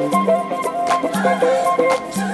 Thank you.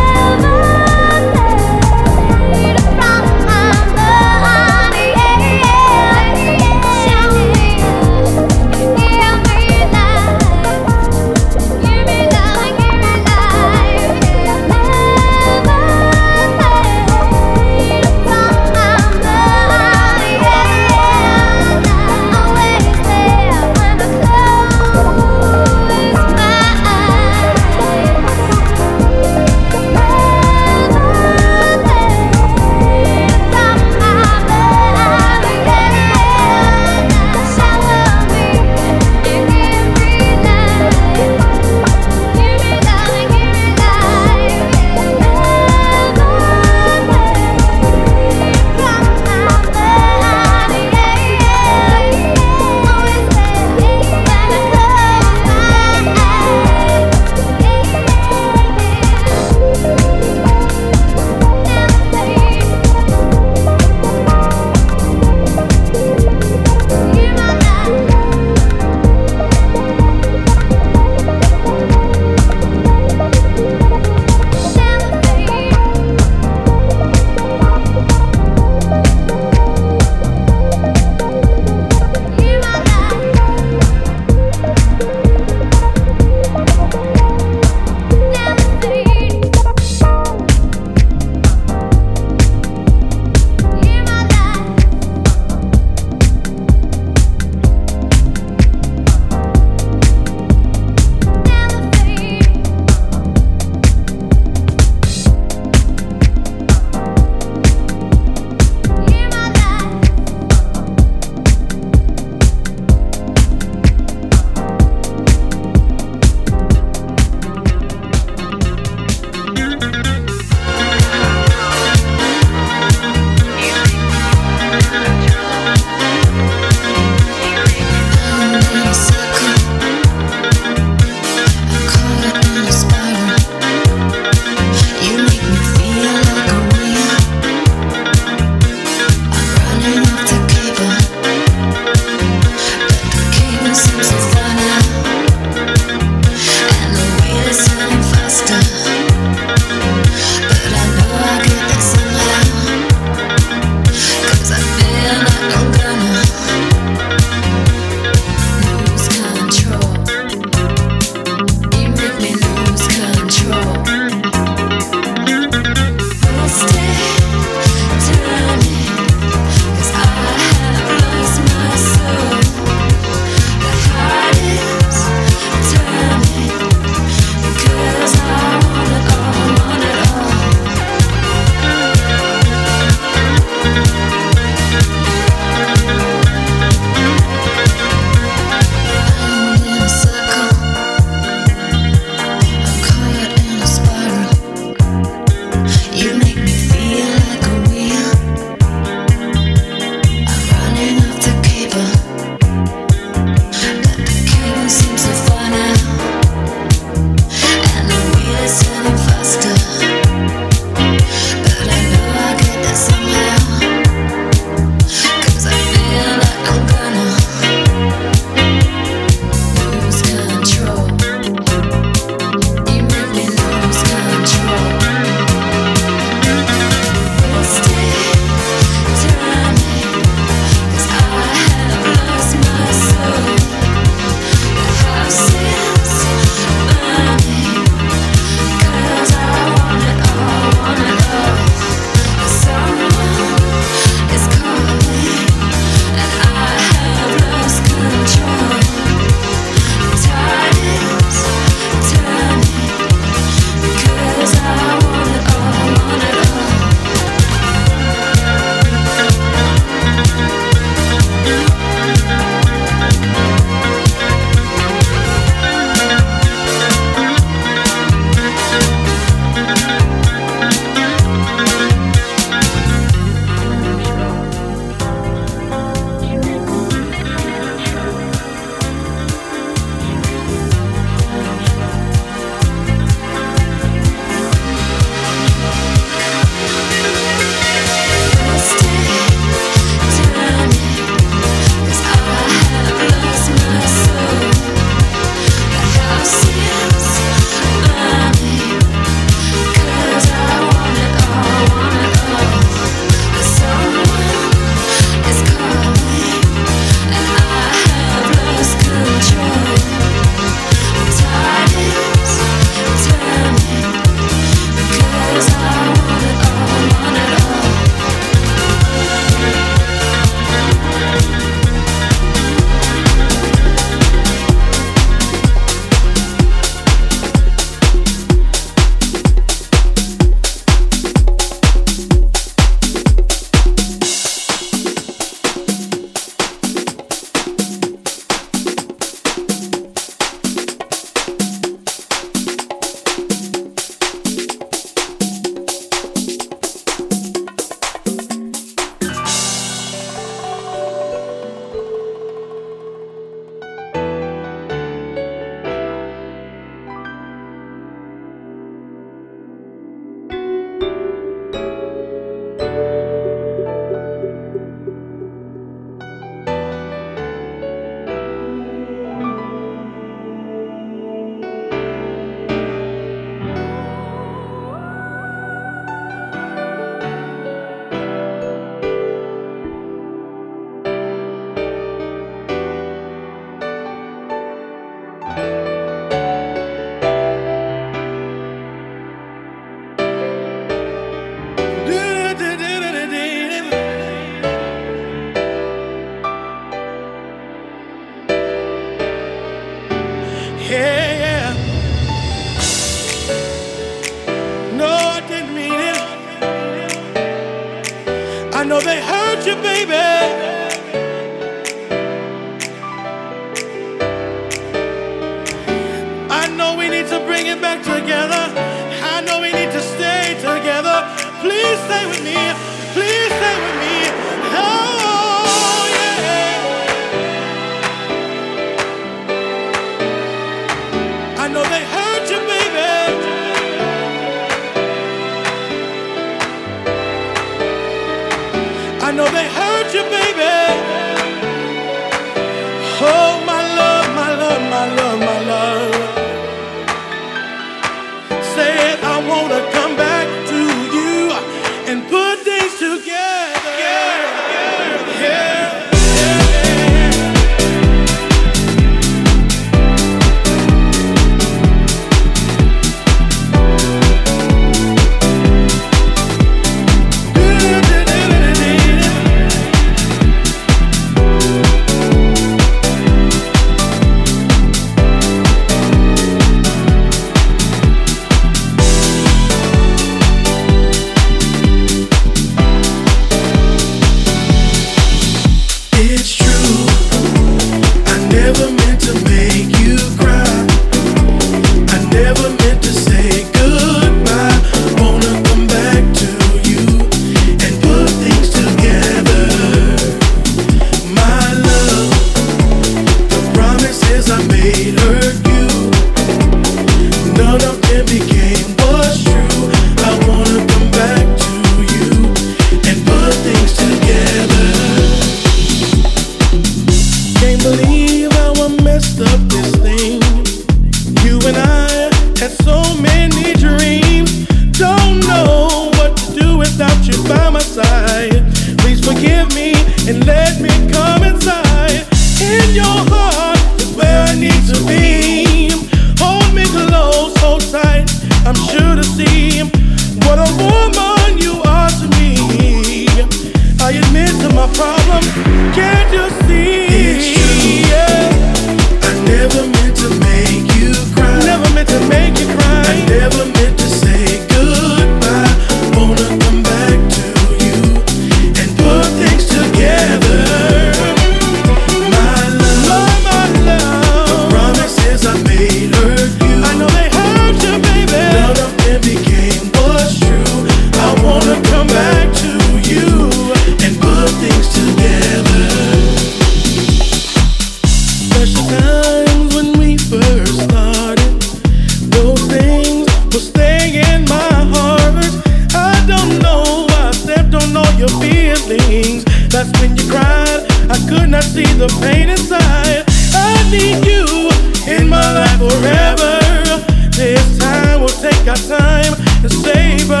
That's when you cried. I could not see the pain inside. I need you in my life forever. This time we'll take our time and savor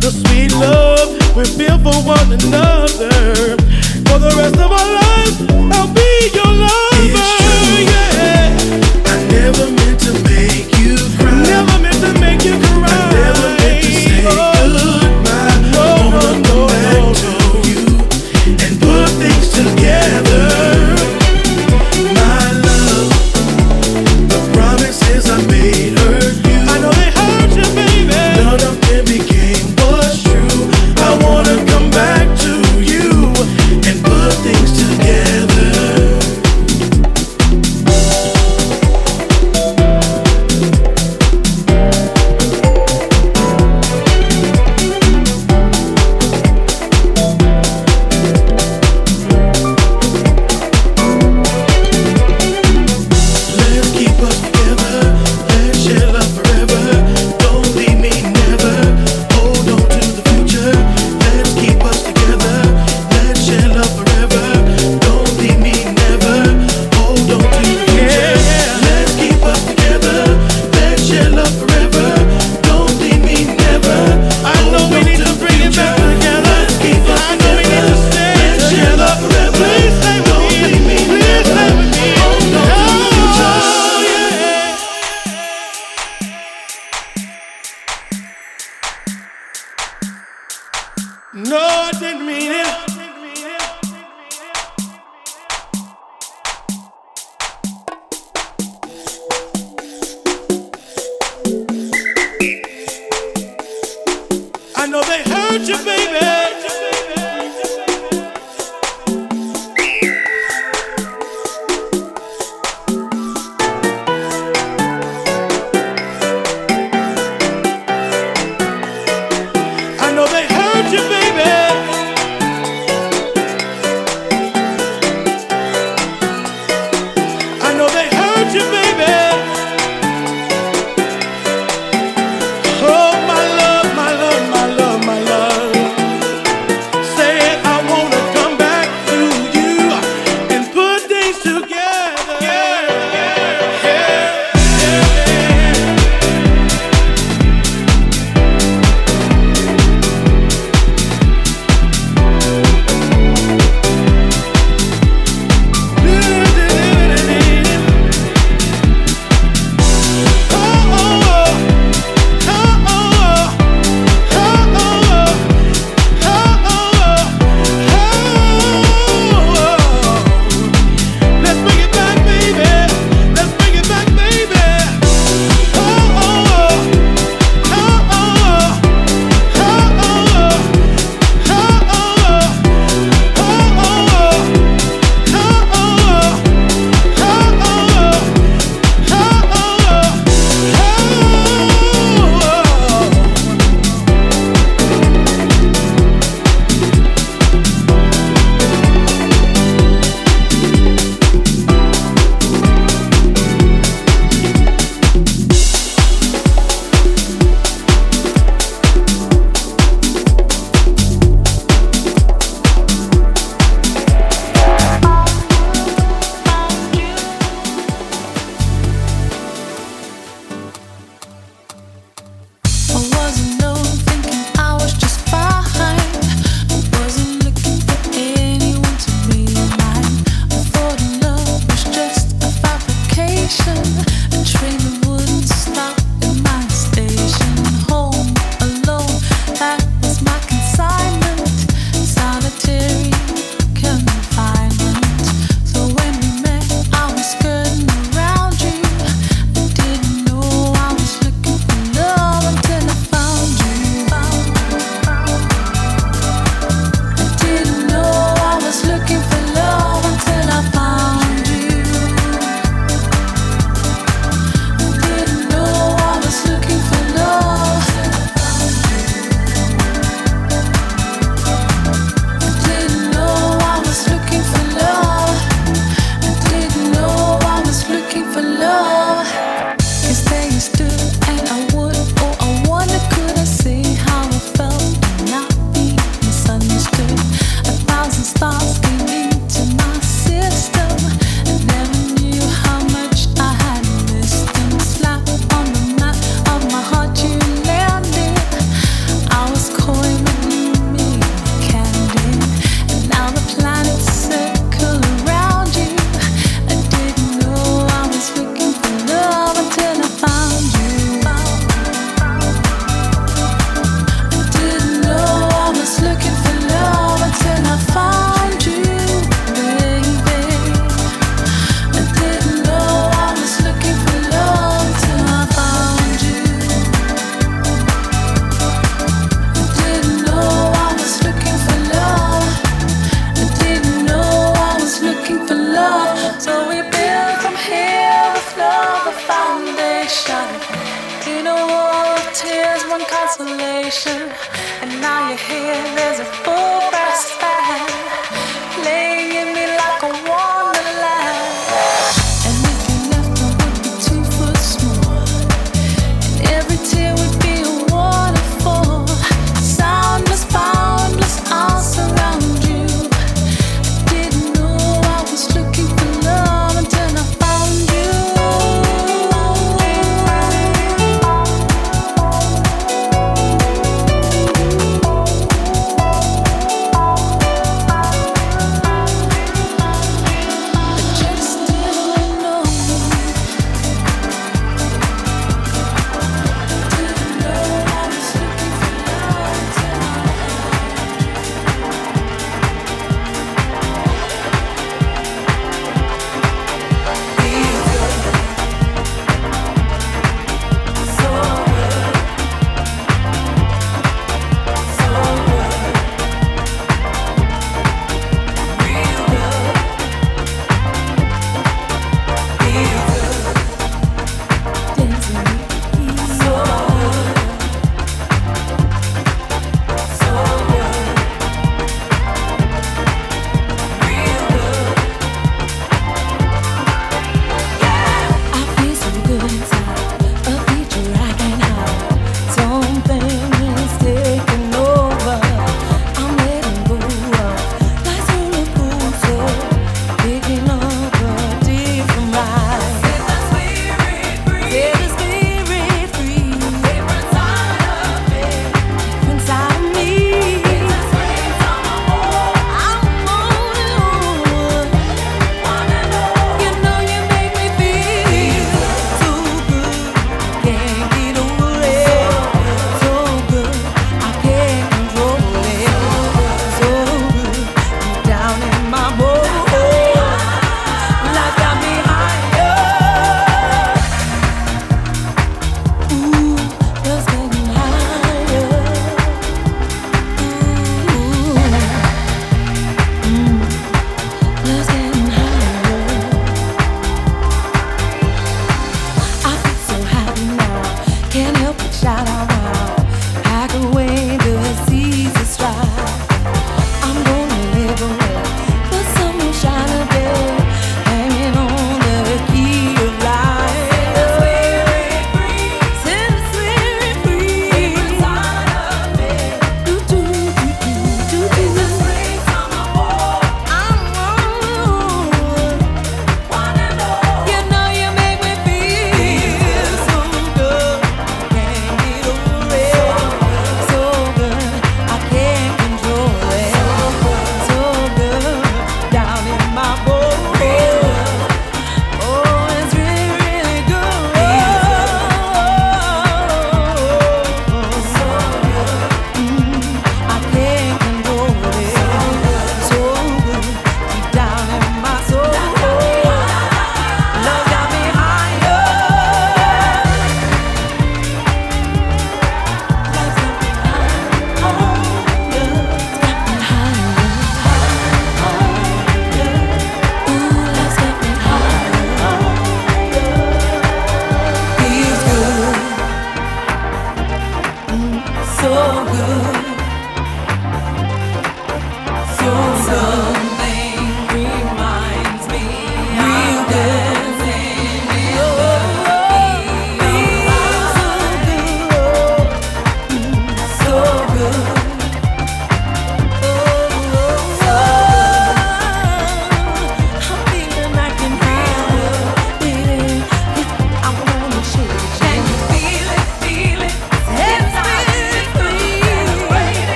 the sweet love we feel for one another. For the rest of our lives, I'll be your love.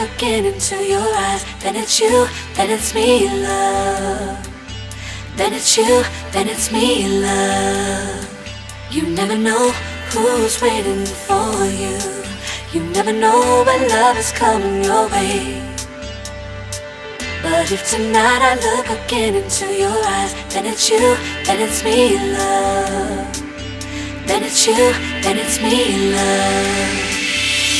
again into your eyes, then it's you, then it's me, love. Then it's you, then it's me, love. You never know who's waiting for you. You never know when love is coming your way. But if tonight I look again into your eyes, then it's you, then it's me, love. Then it's you, then it's me, love.